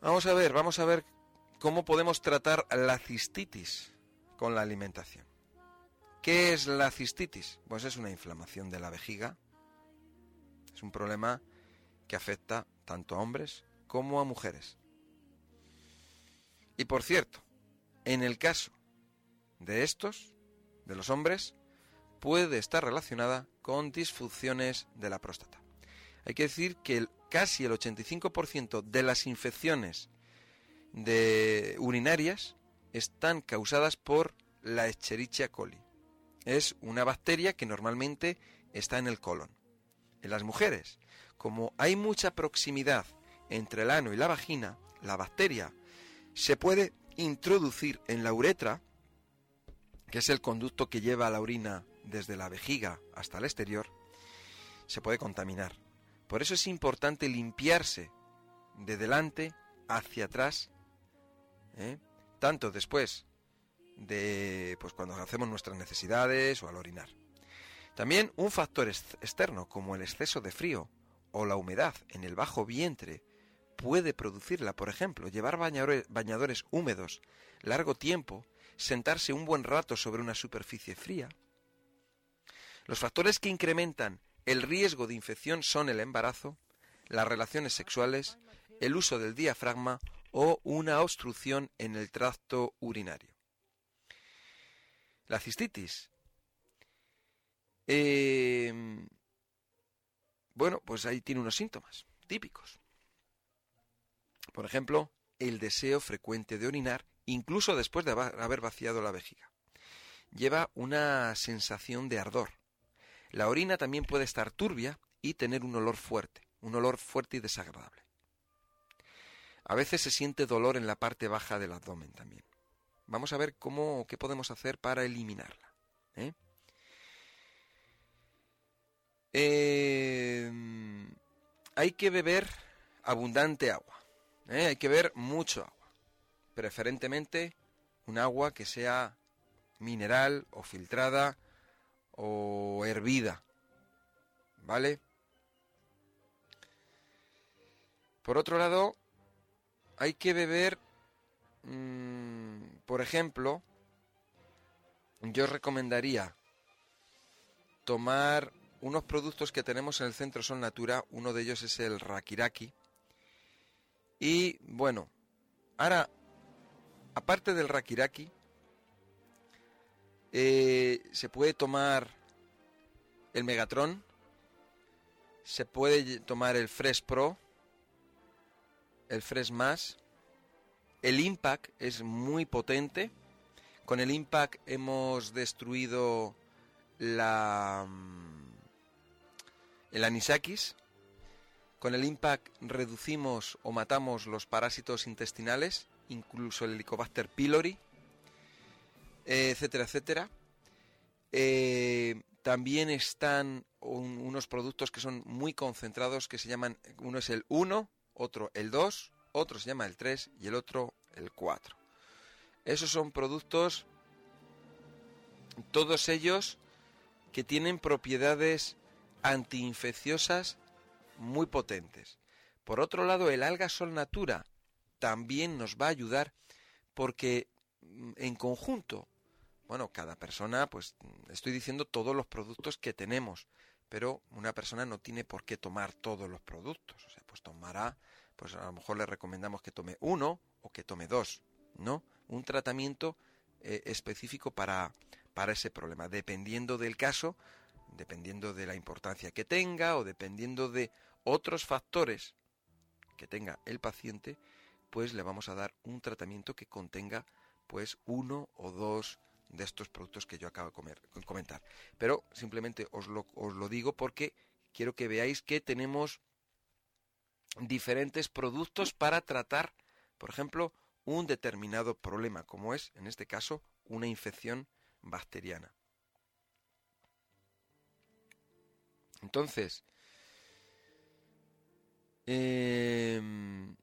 Vamos a ver, vamos a ver cómo podemos tratar la cistitis con la alimentación. ¿Qué es la cistitis? Pues es una inflamación de la vejiga. Es un problema que afecta tanto a hombres como a mujeres. Y por cierto, en el caso de estos, de los hombres, puede estar relacionada con disfunciones de la próstata. Hay que decir que casi el 85% de las infecciones de urinarias están causadas por la Escherichia coli. Es una bacteria que normalmente está en el colon. En las mujeres, como hay mucha proximidad entre el ano y la vagina, la bacteria se puede introducir en la uretra, que es el conducto que lleva la orina desde la vejiga hasta el exterior, se puede contaminar. Por eso es importante limpiarse de delante hacia atrás, ¿eh? tanto después de pues cuando hacemos nuestras necesidades o al orinar. También un factor externo como el exceso de frío o la humedad en el bajo vientre puede producirla, por ejemplo, llevar bañadores, bañadores húmedos largo tiempo, sentarse un buen rato sobre una superficie fría. Los factores que incrementan el riesgo de infección son el embarazo, las relaciones sexuales, el uso del diafragma o una obstrucción en el tracto urinario. La cistitis. Eh, bueno, pues ahí tiene unos síntomas típicos. Por ejemplo, el deseo frecuente de orinar, incluso después de haber vaciado la vejiga. Lleva una sensación de ardor. La orina también puede estar turbia y tener un olor fuerte, un olor fuerte y desagradable. A veces se siente dolor en la parte baja del abdomen también. Vamos a ver cómo, qué podemos hacer para eliminarla. ¿eh? Eh, hay que beber abundante agua. ¿eh? Hay que beber mucho agua. Preferentemente un agua que sea mineral o filtrada o hervida. ¿Vale? Por otro lado, hay que beber, mm, por ejemplo, yo recomendaría tomar unos productos que tenemos en el centro son Natura, uno de ellos es el Rakiraki. Y bueno, ahora, aparte del Rakiraki, eh, se puede tomar el Megatron, se puede tomar el Fresh Pro, el Fresh Más, el Impact es muy potente. Con el Impact hemos destruido la mm, el anisakis. Con el Impact reducimos o matamos los parásitos intestinales, incluso el Helicobacter pylori, etcétera, etcétera. Eh, también están unos productos que son muy concentrados que se llaman, uno es el 1, otro el 2, otro se llama el 3 y el otro el 4. Esos son productos, todos ellos que tienen propiedades antiinfecciosas muy potentes. Por otro lado, el alga sol natura también nos va a ayudar porque mm, en conjunto, bueno, cada persona, pues estoy diciendo todos los productos que tenemos, pero una persona no tiene por qué tomar todos los productos, o sea, pues tomará, pues a lo mejor le recomendamos que tome uno o que tome dos, ¿no? Un tratamiento eh, específico para, para ese problema, dependiendo del caso, dependiendo de la importancia que tenga o dependiendo de otros factores que tenga el paciente, pues le vamos a dar un tratamiento que contenga pues uno o dos de estos productos que yo acabo de comentar. Pero simplemente os lo, os lo digo porque quiero que veáis que tenemos diferentes productos para tratar, por ejemplo, un determinado problema, como es, en este caso, una infección bacteriana. Entonces, em,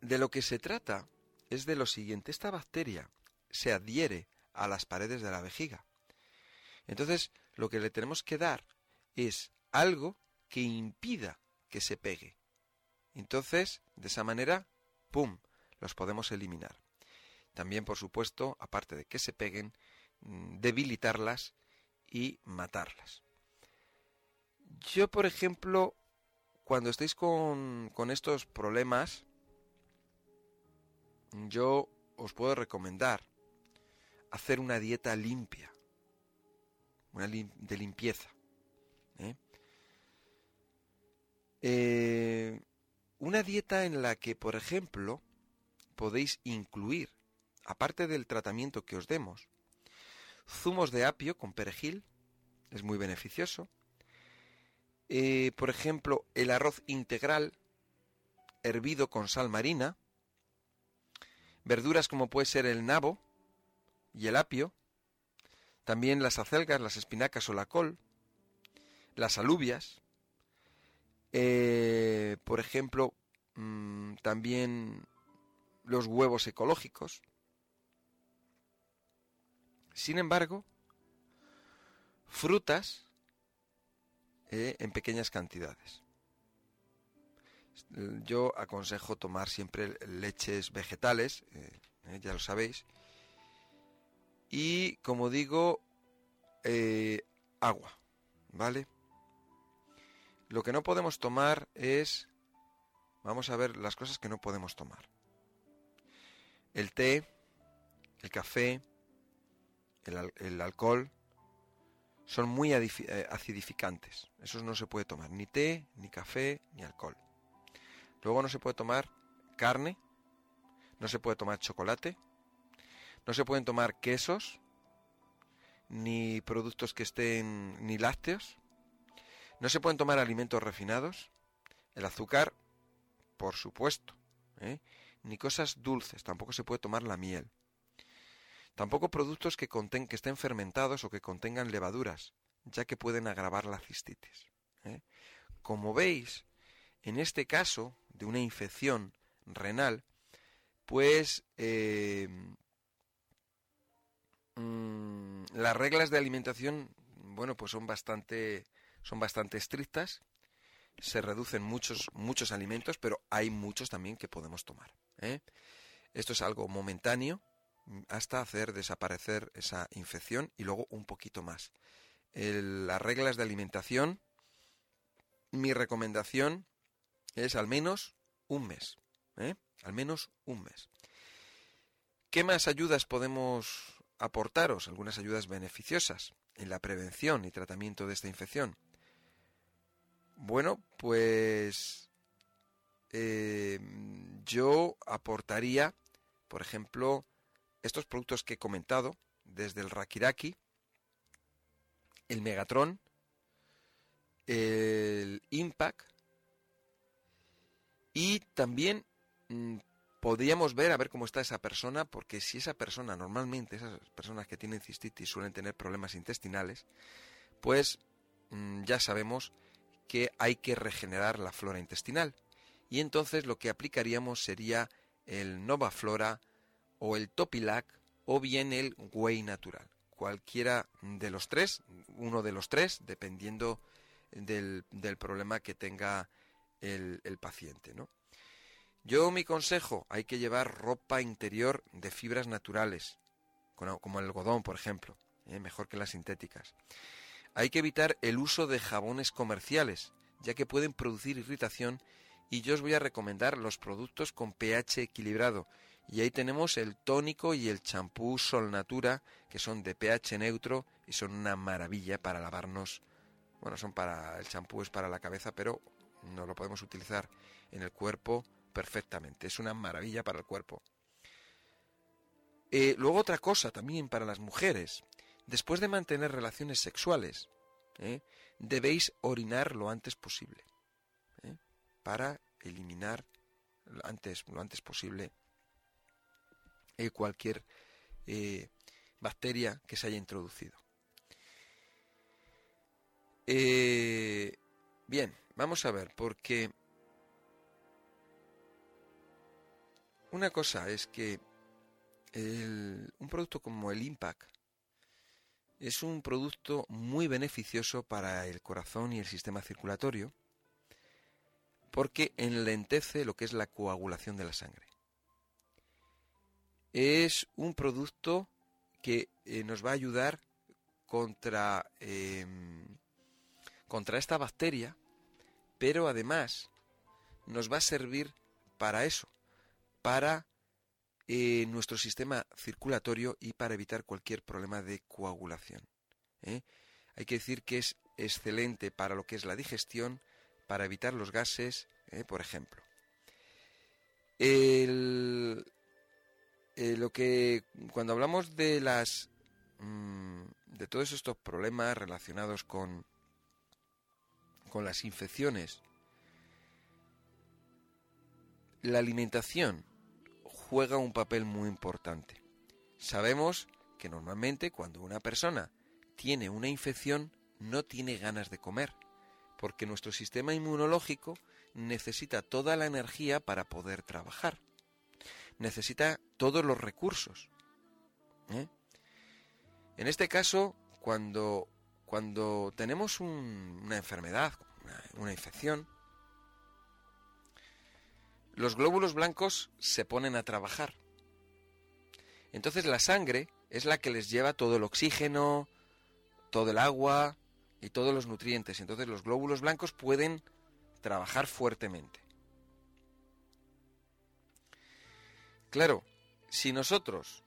de lo que se trata es de lo siguiente. Esta bacteria se adhiere a las paredes de la vejiga. Entonces, lo que le tenemos que dar es algo que impida que se pegue. Entonces, de esa manera, ¡pum!, los podemos eliminar. También, por supuesto, aparte de que se peguen, mm, debilitarlas y matarlas. Yo, por ejemplo, cuando estéis con, con estos problemas, yo os puedo recomendar hacer una dieta limpia, una de limpieza. ¿eh? Eh, una dieta en la que, por ejemplo, podéis incluir, aparte del tratamiento que os demos, zumos de apio con perejil, es muy beneficioso. Eh, por ejemplo, el arroz integral hervido con sal marina, verduras como puede ser el nabo y el apio, también las acelgas, las espinacas o la col, las alubias, eh, por ejemplo, mm, también los huevos ecológicos. Sin embargo, frutas eh, en pequeñas cantidades. Yo aconsejo tomar siempre leches vegetales, eh, ya lo sabéis, y como digo, agua, ¿vale? Lo que no podemos tomar es... Vamos a ver las cosas que no podemos tomar. El té, el café, el, alcohol, son muy eh, acidificantes. Esos no se puede tomar, ni té, ni café, ni alcohol. Luego no se puede tomar carne, no se puede tomar chocolate, no se pueden tomar quesos, ni productos que estén, ni lácteos, no se pueden tomar alimentos refinados, el azúcar, por supuesto, ¿eh? ni cosas dulces, tampoco se puede tomar la miel. Tampoco productos que, que estén fermentados o que contengan levaduras, ya que pueden agravar la cistitis. ¿eh? Como veis, en este caso de una infección renal, pues eh, mm, las reglas de alimentación, bueno, pues son bastante son bastante estrictas, se reducen muchos, muchos alimentos, pero hay muchos también que podemos tomar. ¿eh? Esto es algo momentáneo hasta hacer desaparecer esa infección y luego un poquito más. las reglas de alimentación, mi recomendación es al menos un mes. ¿eh? Al menos un mes. ¿Qué más ayudas podemos aportaros? Algunas ayudas beneficiosas en la prevención y tratamiento de esta infección. Bueno, pues eh, yo aportaría, por ejemplo, estos productos que he comentado, desde el Rakiraki, el Megatron, el Impact, y también mm, podríamos ver a ver cómo está esa persona, porque si esa persona, normalmente esas personas que tienen cistitis suelen tener problemas intestinales, pues mm, ya sabemos que hay que regenerar la flora intestinal. Y entonces lo que aplicaríamos sería el Nova Flora o el Topilac o bien el Whey natural. Cualquiera de los tres, uno de los tres, dependiendo del, problema que tenga el, paciente. ¿no? Yo mi consejo, hay que llevar ropa interior de fibras naturales, como el algodón, por ejemplo, ¿eh? mejor que las sintéticas. Hay que evitar el uso de jabones comerciales, ya que pueden producir irritación y yo os voy a recomendar los productos con pH equilibrado. Y ahí tenemos el tónico y el champú Sol Natura, que son de pH neutro y son una maravilla para lavarnos. Bueno, son para el champú es para la cabeza, pero no lo podemos utilizar en el cuerpo perfectamente. Es una maravilla para el cuerpo. Eh, luego otra cosa también para las mujeres. Después de mantener relaciones sexuales, ¿eh? debéis orinar lo antes posible ¿eh? para eliminar antes, lo antes posible cualquier bacteria que se haya introducido. bien, vamos a ver, porque una cosa es que un producto como el Impact es un producto muy beneficioso para el corazón y el sistema circulatorio, porque enlentece lo que es la coagulación de la sangre. Es un producto que eh, nos va a ayudar contra, em, contra esta bacteria, pero además nos va a servir para eso, para eh, nuestro sistema circulatorio y para evitar cualquier problema de coagulación. ¿eh? Hay que decir que es excelente para lo que es la digestión, para evitar los gases, ¿eh? por ejemplo. lo que cuando hablamos de las mm, de todos estos problemas relacionados con con las infecciones la alimentación juega un papel muy importante. Sabemos que normalmente cuando una persona tiene una infección no tiene ganas de comer, porque nuestro sistema inmunológico necesita toda la energía para poder trabajar. Necesita todos los recursos. ¿eh? En este caso, cuando, cuando tenemos una enfermedad, una infección, los glóbulos blancos se ponen a trabajar. Entonces la sangre es la que les lleva todo el oxígeno, todo el agua y todos los nutrientes. Entonces los glóbulos blancos pueden trabajar fuertemente. Claro, si nosotros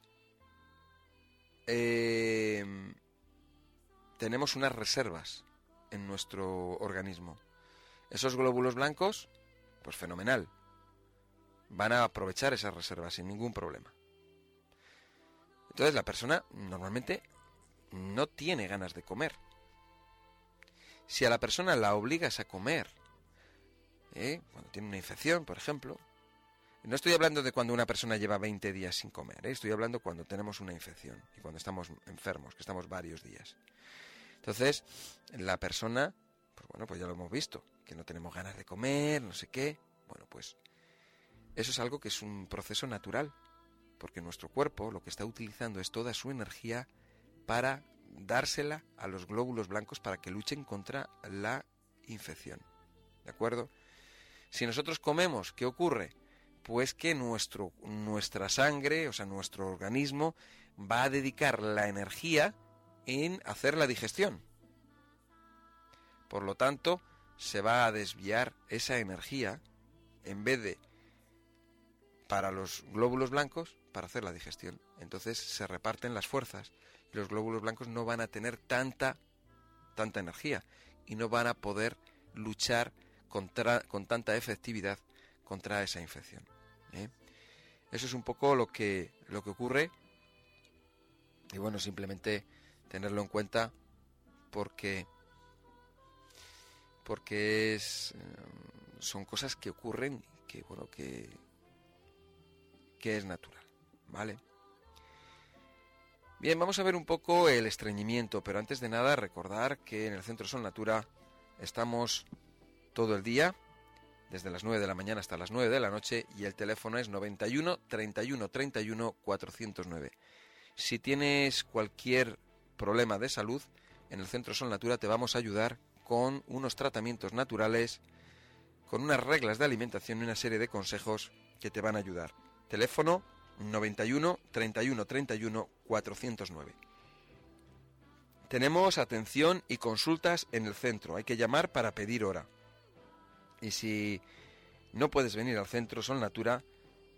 eh, tenemos unas reservas en nuestro organismo, esos glóbulos blancos, pues fenomenal van a aprovechar esas reservas sin ningún problema. Entonces la persona normalmente no tiene ganas de comer. Si a la persona la obligas a comer, ¿eh? cuando tiene una infección, por ejemplo, no estoy hablando de cuando una persona lleva 20 días sin comer, ¿eh? estoy hablando cuando tenemos una infección y cuando estamos enfermos, que estamos varios días. Entonces, la persona, pues bueno, pues ya lo hemos visto, que no tenemos ganas de comer, no sé qué. Bueno, pues eso es algo que es un proceso natural, porque nuestro cuerpo lo que está utilizando es toda su energía para dársela a los glóbulos blancos para que luchen contra la infección. ¿De acuerdo? Si nosotros comemos, ¿qué ocurre? Pues que nuestro, nuestra sangre, o sea, nuestro organismo, va a dedicar la energía en hacer la digestión. Por lo tanto, se va a desviar esa energía, en vez de para los glóbulos blancos para hacer la digestión. Entonces se reparten las fuerzas y los glóbulos blancos no van a tener tanta, tanta energía y no van a poder luchar contra, con tanta efectividad contra esa infección. ¿eh? Eso es un poco lo que, lo que ocurre y bueno, simplemente tenerlo en cuenta porque porque es, eh, son cosas que ocurren que bueno que que es natural, ¿vale? Bien, vamos a ver un poco el estreñimiento, pero antes de nada recordar que en el Centro Sol Natura estamos todo el día, desde las 9 de la mañana hasta las 9 de la noche, y el teléfono es 91 31 31 409. Si tienes cualquier problema de salud, en el Centro Sol Natura te vamos a ayudar con unos tratamientos naturales, con unas reglas de alimentación y una serie de consejos que te van a ayudar. Teléfono 91 31 31 409. Tenemos atención y consultas en el centro. Hay que llamar para pedir hora. Y si no puedes venir al centro Sol Natura,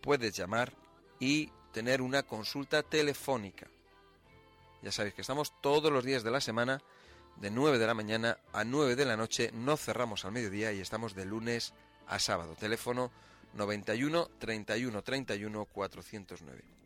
puedes llamar y tener una consulta telefónica. Ya sabéis que estamos todos los días de la semana, de 9 de la mañana a 9 de la noche. No cerramos al mediodía y estamos de lunes a sábado. Teléfono 91 31 31 409.